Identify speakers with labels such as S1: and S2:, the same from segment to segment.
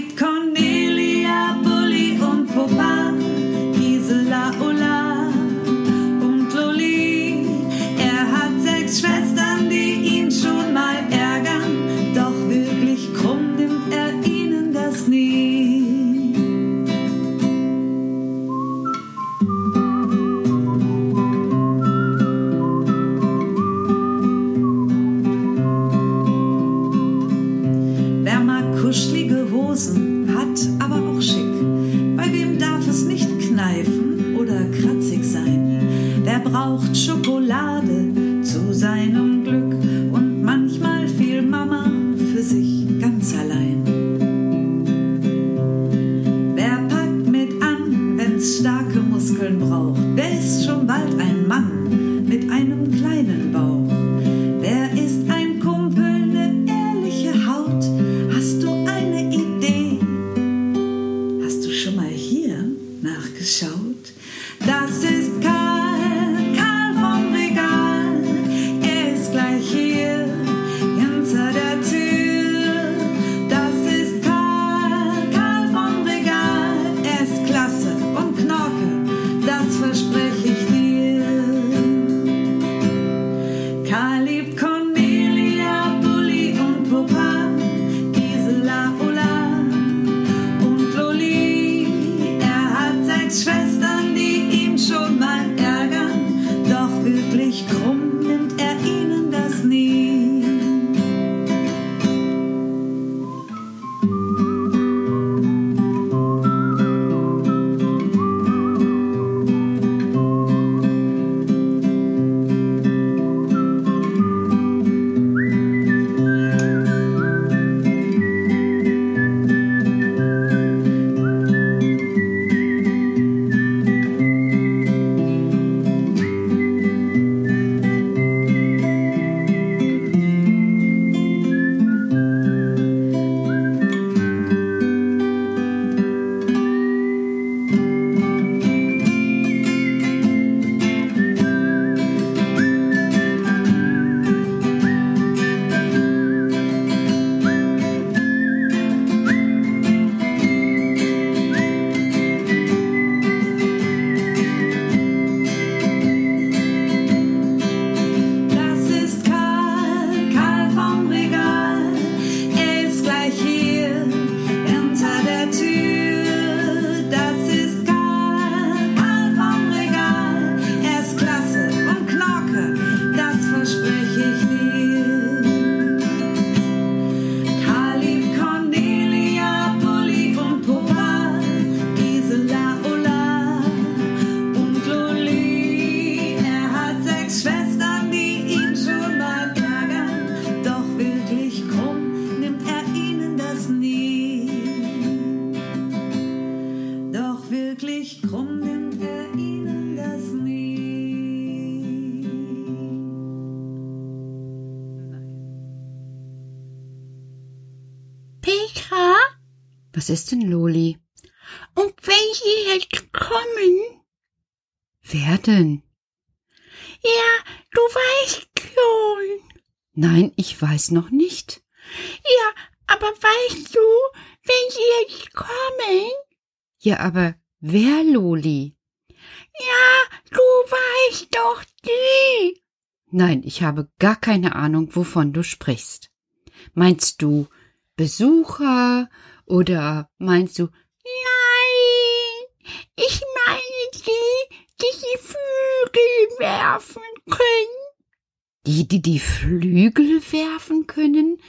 S1: come braucht Schokolade.
S2: Was ist denn, Loli?
S3: Und wenn sie jetzt kommen?
S2: Wer denn?
S3: Ja, du weißt schon.
S2: Nein, ich weiß noch nicht.
S3: Ja, aber weißt du, wenn sie jetzt kommen?
S2: Ja, aber wer, Loli?
S3: Ja, du weißt doch die.
S2: Nein, ich habe gar keine Ahnung, wovon du sprichst. Meinst du Besucher oder meinst du,
S3: nein, ich meine die, die die Flügel werfen können?
S2: Die, die die Flügel werfen können?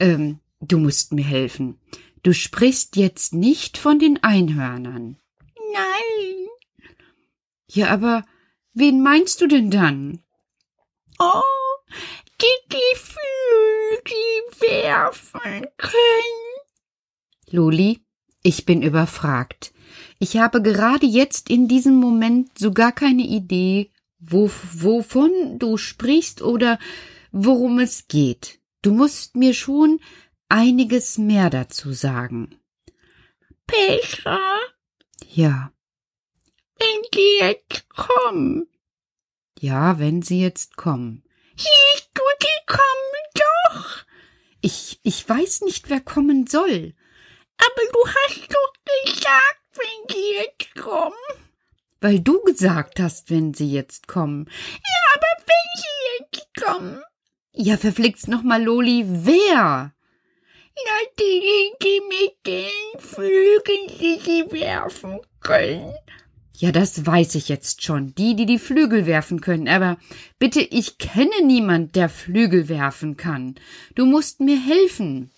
S2: Ähm, du musst mir helfen. Du sprichst jetzt nicht von den Einhörnern.
S3: Nein.
S2: Ja, aber wen meinst du denn dann?
S3: Oh, die die Flügel werfen können.
S2: Loli, ich bin überfragt. Ich habe gerade jetzt in diesem Moment so gar keine Idee, wo, wovon du sprichst oder worum es geht. Du musst mir schon einiges mehr dazu sagen.
S3: Petra,
S2: Ja,
S3: wenn die jetzt kommen.
S2: ja, wenn sie jetzt kommen.
S3: Siehst du, die kommen doch.
S2: Ich, ich weiß nicht, wer kommen soll.
S3: Aber du hast doch gesagt, wenn die jetzt kommen.
S2: Weil du gesagt hast, wenn sie jetzt kommen.
S3: Ja, aber wenn sie jetzt kommen.
S2: Ja, verflixt noch mal, Loli, wer?
S3: Na, die, die mit den Flügeln, die sie werfen können.
S2: Ja, das weiß ich jetzt schon. Die, die die Flügel werfen können. Aber bitte, ich kenne niemand, der Flügel werfen kann. Du musst mir helfen.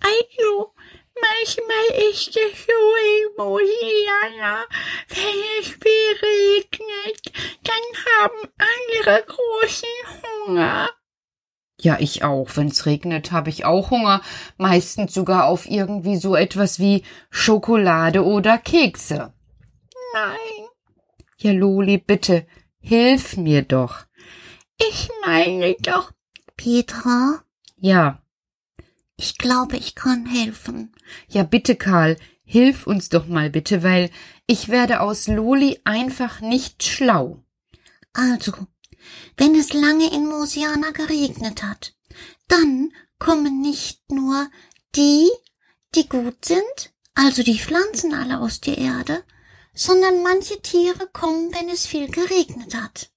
S3: Also, manchmal ist es so Mosiana, wenn es viel regnet, dann haben andere großen Hunger.
S2: Ja, ich auch. Wenn's regnet, habe ich auch Hunger. Meistens sogar auf irgendwie so etwas wie Schokolade oder Kekse.
S3: Nein,
S2: Ja, Loli, bitte, hilf mir doch.
S3: ich meine doch,
S4: Petra,
S2: Ja,
S4: ich glaube, ich kann helfen.
S2: ja, bitte, Karl, hilf uns doch mal bitte, weil ich werde aus Loli einfach nicht schlau.
S4: Also, wenn es lange in Mosiana geregnet hat, dann kommen nicht nur die, die gut sind, also die Pflanzen alle aus der Erde, sondern manche Tiere kommen, wenn es viel geregnet hat.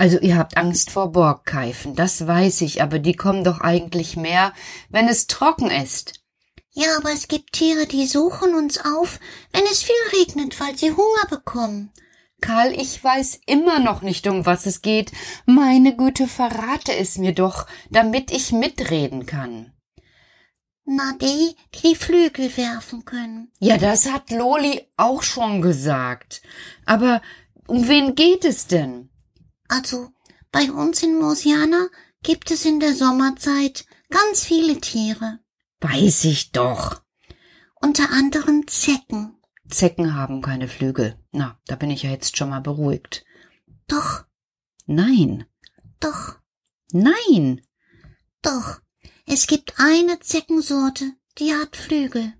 S2: Also ihr habt Angst vor Borgkeifen, das weiß ich, aber die kommen doch eigentlich mehr, wenn es trocken ist.
S4: Ja, aber es gibt Tiere, die suchen uns auf, wenn es viel regnet, weil sie Hunger bekommen.
S2: Karl, ich weiß immer noch nicht, um was es geht. Meine Güte, verrate es mir doch, damit ich mitreden kann.
S4: Na, die, die die Flügel werfen können.
S2: Ja, das hat Loli auch schon gesagt. Aber um wen geht es denn?
S4: Also, bei uns in Mosiana gibt es in der Sommerzeit ganz viele Tiere.
S2: Weiß ich doch.
S4: Unter anderem Zecken.
S2: Zecken haben keine Flügel. Na, da bin ich ja jetzt schon mal beruhigt.
S4: Doch,
S2: Nein,
S4: doch,
S2: nein.
S4: doch. Es gibt eine Zeckensorte, die hat Flügel.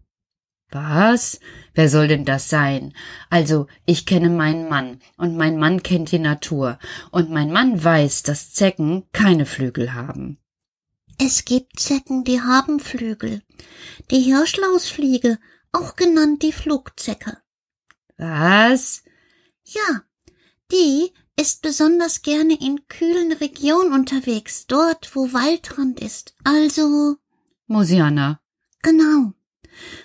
S2: Was? Wer soll denn das sein? Also, ich kenne meinen Mann und mein Mann kennt die Natur und mein Mann weiß, dass Zecken keine Flügel haben.
S4: Es gibt Zecken, die haben Flügel. Die Hirschlausfliege, auch genannt die Flugzecke.
S2: Was?
S4: Ja, die ist besonders gerne in kühlen Regionen unterwegs, dort, wo Waldrand ist. Also,
S2: Mosiana.
S4: genau.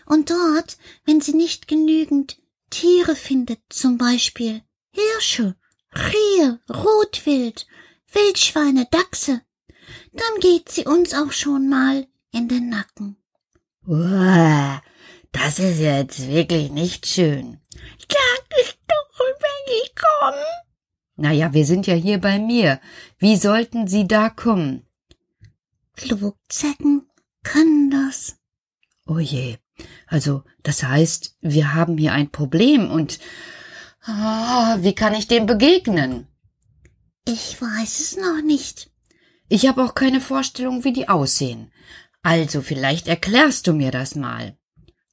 S4: Und dort, wenn sie nicht genügend Tiere findet, zum Beispiel Hirsche, Rehe, Rotwild, Wildschweine, Dachse, dann geht sie uns auch schon mal in den Nacken.
S2: Uah, das ist jetzt wirklich nicht schön.
S3: sag es doch, wenn sie kommen.
S2: Naja, wir sind ja hier bei mir. Wie sollten Sie da kommen?
S4: Flugzecken können das.
S2: Oh je. Also, das heißt, wir haben hier ein Problem und ah, wie kann ich dem begegnen?
S4: Ich weiß es noch nicht.
S2: Ich habe auch keine Vorstellung, wie die aussehen. Also, vielleicht erklärst du mir das mal.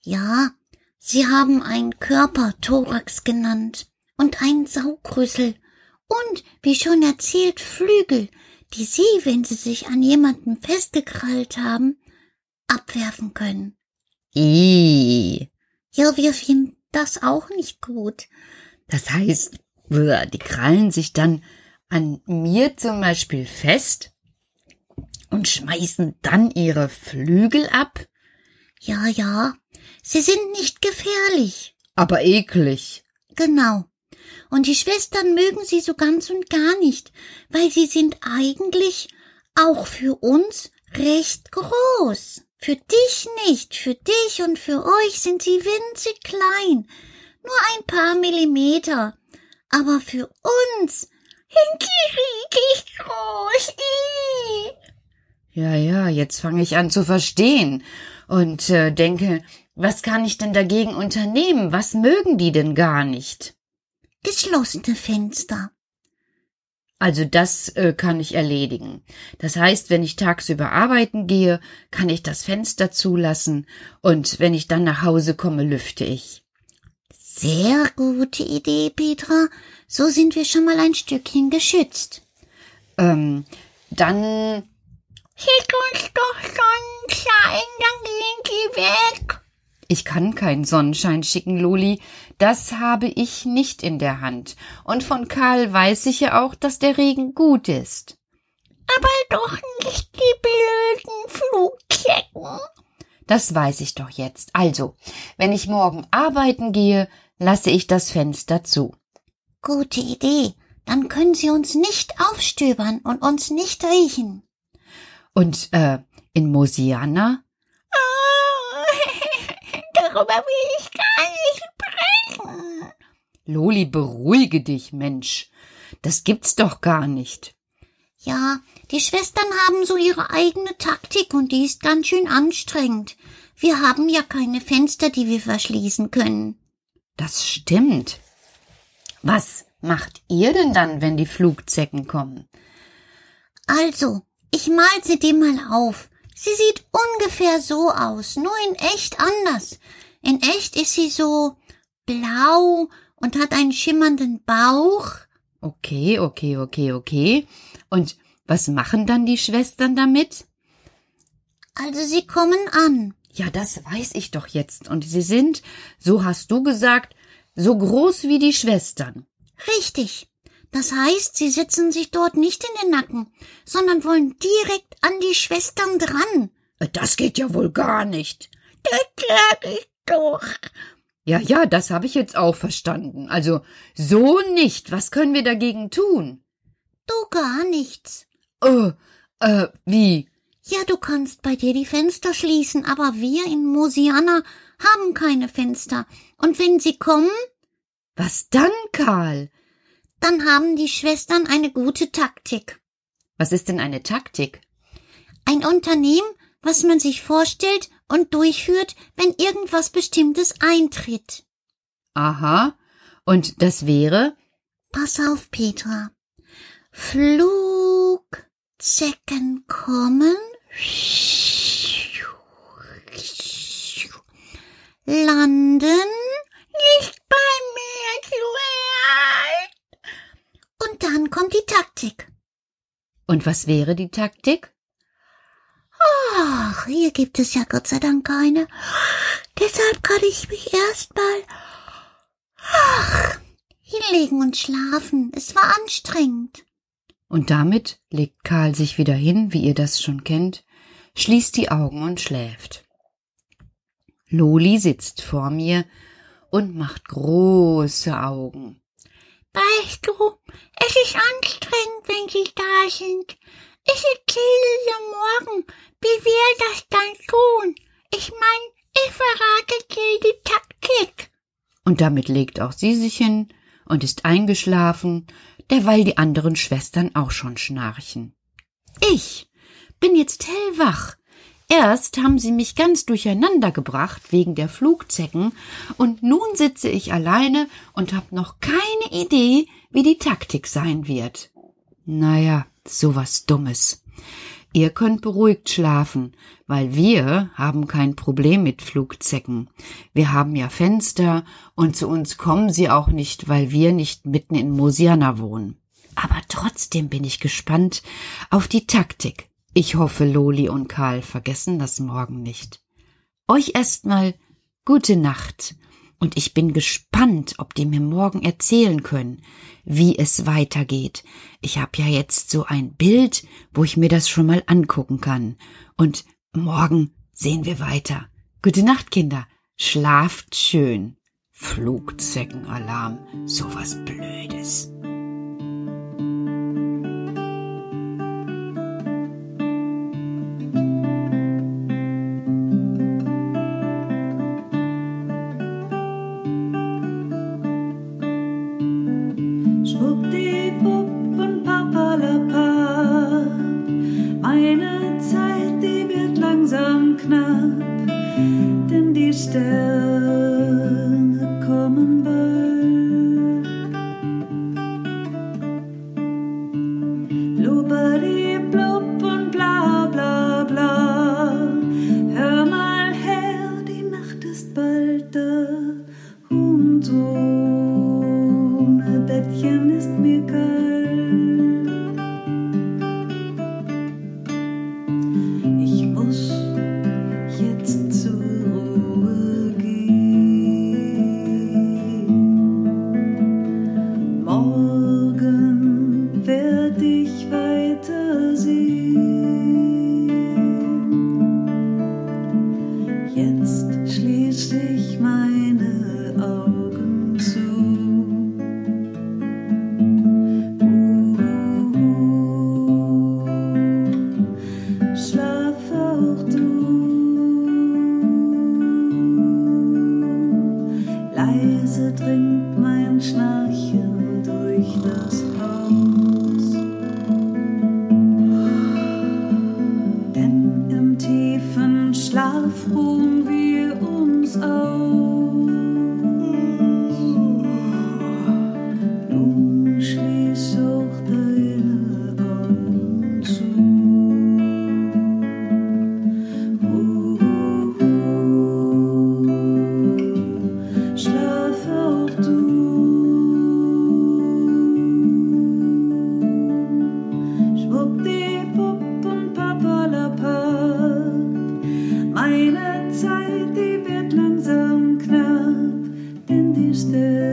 S4: Ja, sie haben einen Körper Thorax genannt und einen Saugrüssel und, wie schon erzählt, Flügel, die sie, wenn sie sich an jemanden festgekrallt haben, abwerfen können.
S2: I.
S4: Ja, wir finden das auch nicht gut.
S2: Das heißt, die krallen sich dann an mir zum Beispiel fest und schmeißen dann ihre Flügel ab?
S4: Ja, ja, sie sind nicht gefährlich.
S2: Aber eklig.
S4: Genau. Und die Schwestern mögen sie so ganz und gar nicht, weil sie sind eigentlich auch für uns recht groß. Für dich nicht, für dich und für euch sind sie winzig klein, nur ein paar Millimeter. Aber für uns sind sie riesig groß.
S2: Ja, ja, jetzt fange ich an zu verstehen und äh, denke, was kann ich denn dagegen unternehmen? Was mögen die denn gar nicht?
S4: Geschlossene Fenster.
S2: Also das äh, kann ich erledigen. Das heißt, wenn ich tagsüber arbeiten gehe, kann ich das Fenster zulassen und wenn ich dann nach Hause komme, lüfte ich.
S4: Sehr gute Idee, Petra. So sind wir schon mal ein Stückchen geschützt.
S2: Ähm, dann
S3: Schick uns doch Sonnenschein, dann gehen sie weg.
S2: Ich kann keinen Sonnenschein schicken, Loli. Das habe ich nicht in der Hand. Und von Karl weiß ich ja auch, dass der Regen gut ist.
S3: Aber doch nicht die blöden Flugzecken.
S2: Das weiß ich doch jetzt. Also, wenn ich morgen arbeiten gehe, lasse ich das Fenster zu.
S4: Gute Idee. Dann können sie uns nicht aufstöbern und uns nicht riechen.
S2: Und äh, in Mosiana?
S3: Darüber will ich gar.
S2: Loli, beruhige dich, Mensch. Das gibt's doch gar nicht.
S4: Ja, die Schwestern haben so ihre eigene Taktik und die ist ganz schön anstrengend. Wir haben ja keine Fenster, die wir verschließen können.
S2: Das stimmt. Was macht ihr denn dann, wenn die Flugzecken kommen?
S4: Also, ich mal sie dir mal auf. Sie sieht ungefähr so aus, nur in echt anders. In echt ist sie so blau und hat einen schimmernden Bauch.
S2: Okay, okay, okay, okay. Und was machen dann die Schwestern damit?
S4: Also sie kommen an.
S2: Ja, das weiß ich doch jetzt. Und sie sind, so hast du gesagt, so groß wie die Schwestern.
S4: Richtig. Das heißt, sie setzen sich dort nicht in den Nacken, sondern wollen direkt an die Schwestern dran.
S2: Das geht ja wohl gar nicht.
S3: Das sag ich doch.
S2: Ja, ja, das habe ich jetzt auch verstanden. Also so nicht. Was können wir dagegen tun?
S4: Du gar nichts.
S2: Äh, äh, wie?
S4: Ja, du kannst bei dir die Fenster schließen, aber wir in Mosiana haben keine Fenster. Und wenn sie kommen,
S2: Was dann, Karl?
S4: dann haben die Schwestern eine gute Taktik.
S2: Was ist denn eine Taktik?
S4: Ein Unternehmen, was man sich vorstellt und durchführt, wenn irgendwas Bestimmtes eintritt.
S2: Aha. Und das wäre?
S4: Pass auf, Petra. Flugzecken kommen. Landen.
S3: Nicht bei mir.
S4: Und dann kommt die Taktik.
S2: Und was wäre die Taktik?
S4: Ach, hier gibt es ja Gott sei Dank keine. Deshalb kann ich mich erstmal ach, hinlegen und schlafen. Es war anstrengend.
S2: Und damit legt Karl sich wieder hin, wie ihr das schon kennt, schließt die Augen und schläft. Loli sitzt vor mir und macht große Augen.
S3: Weißt du, es ist anstrengend, wenn sie da sind. Ich erzähle morgen, wie wir das dann tun. Ich mein, ich verrate dir die Taktik.
S2: Und damit legt auch sie sich hin und ist eingeschlafen, derweil die anderen Schwestern auch schon schnarchen. Ich bin jetzt hellwach. Erst haben sie mich ganz durcheinander gebracht wegen der Flugzecken, und nun sitze ich alleine und hab noch keine Idee, wie die Taktik sein wird. Naja, sowas Dummes. Ihr könnt beruhigt schlafen, weil wir haben kein Problem mit Flugzecken. Wir haben ja Fenster und zu uns kommen sie auch nicht, weil wir nicht mitten in Mosiana wohnen. Aber trotzdem bin ich gespannt auf die Taktik. Ich hoffe, Loli und Karl vergessen das morgen nicht. Euch erstmal gute Nacht. Und ich bin gespannt, ob die mir morgen erzählen können, wie es weitergeht. Ich habe ja jetzt so ein Bild, wo ich mir das schon mal angucken kann. Und morgen sehen wir weiter. Gute Nacht, Kinder. Schlaft schön. Flugzeckenalarm, sowas Blödes.
S1: Denn eine Zeit, die wird langsam knapp, denn die Stille